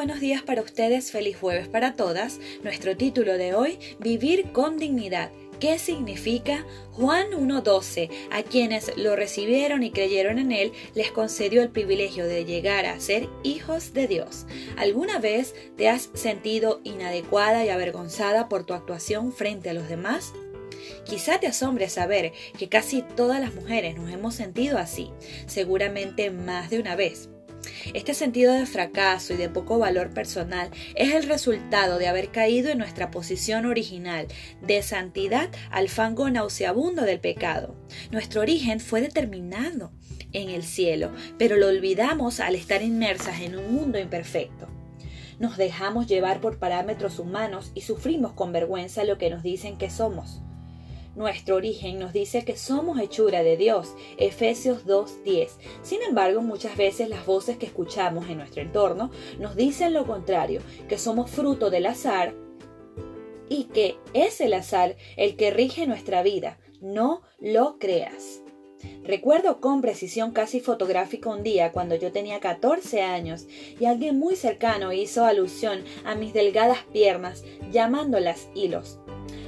buenos días para ustedes, feliz jueves para todas. Nuestro título de hoy, Vivir con dignidad. ¿Qué significa? Juan 1.12, a quienes lo recibieron y creyeron en él, les concedió el privilegio de llegar a ser hijos de Dios. ¿Alguna vez te has sentido inadecuada y avergonzada por tu actuación frente a los demás? Quizá te asombre saber que casi todas las mujeres nos hemos sentido así, seguramente más de una vez. Este sentido de fracaso y de poco valor personal es el resultado de haber caído en nuestra posición original de santidad al fango nauseabundo del pecado. Nuestro origen fue determinado en el cielo, pero lo olvidamos al estar inmersas en un mundo imperfecto. Nos dejamos llevar por parámetros humanos y sufrimos con vergüenza lo que nos dicen que somos. Nuestro origen nos dice que somos hechura de Dios, Efesios 2.10. Sin embargo, muchas veces las voces que escuchamos en nuestro entorno nos dicen lo contrario, que somos fruto del azar y que es el azar el que rige nuestra vida. No lo creas. Recuerdo con precisión casi fotográfica un día cuando yo tenía 14 años y alguien muy cercano hizo alusión a mis delgadas piernas llamándolas hilos.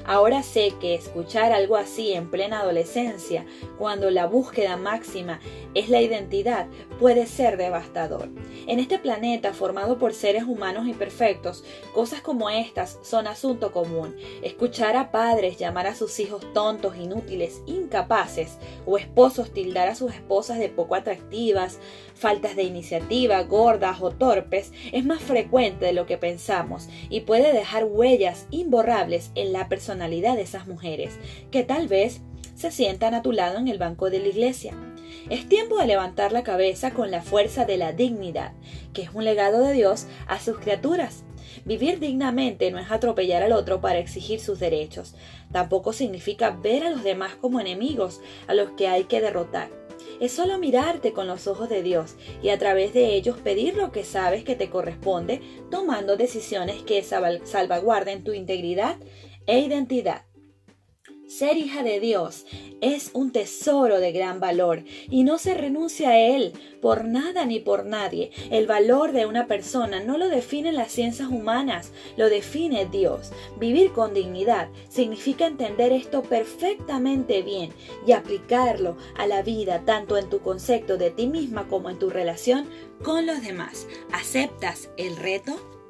Ahora sé que escuchar algo así en plena adolescencia, cuando la búsqueda máxima es la identidad, puede ser devastador. En este planeta formado por seres humanos imperfectos, cosas como estas son asunto común. Escuchar a padres llamar a sus hijos tontos, inútiles, incapaces, o esposos tildar a sus esposas de poco atractivas, faltas de iniciativa, gordas o torpes, es más frecuente de lo que pensamos y puede dejar huellas imborrables en la persona de esas mujeres, que tal vez se sientan a tu lado en el banco de la iglesia. Es tiempo de levantar la cabeza con la fuerza de la dignidad, que es un legado de Dios a sus criaturas. Vivir dignamente no es atropellar al otro para exigir sus derechos. Tampoco significa ver a los demás como enemigos a los que hay que derrotar. Es solo mirarte con los ojos de Dios y a través de ellos pedir lo que sabes que te corresponde, tomando decisiones que salvaguarden tu integridad e identidad. Ser hija de Dios es un tesoro de gran valor y no se renuncia a él por nada ni por nadie. El valor de una persona no lo definen las ciencias humanas, lo define Dios. Vivir con dignidad significa entender esto perfectamente bien y aplicarlo a la vida tanto en tu concepto de ti misma como en tu relación con los demás. ¿Aceptas el reto?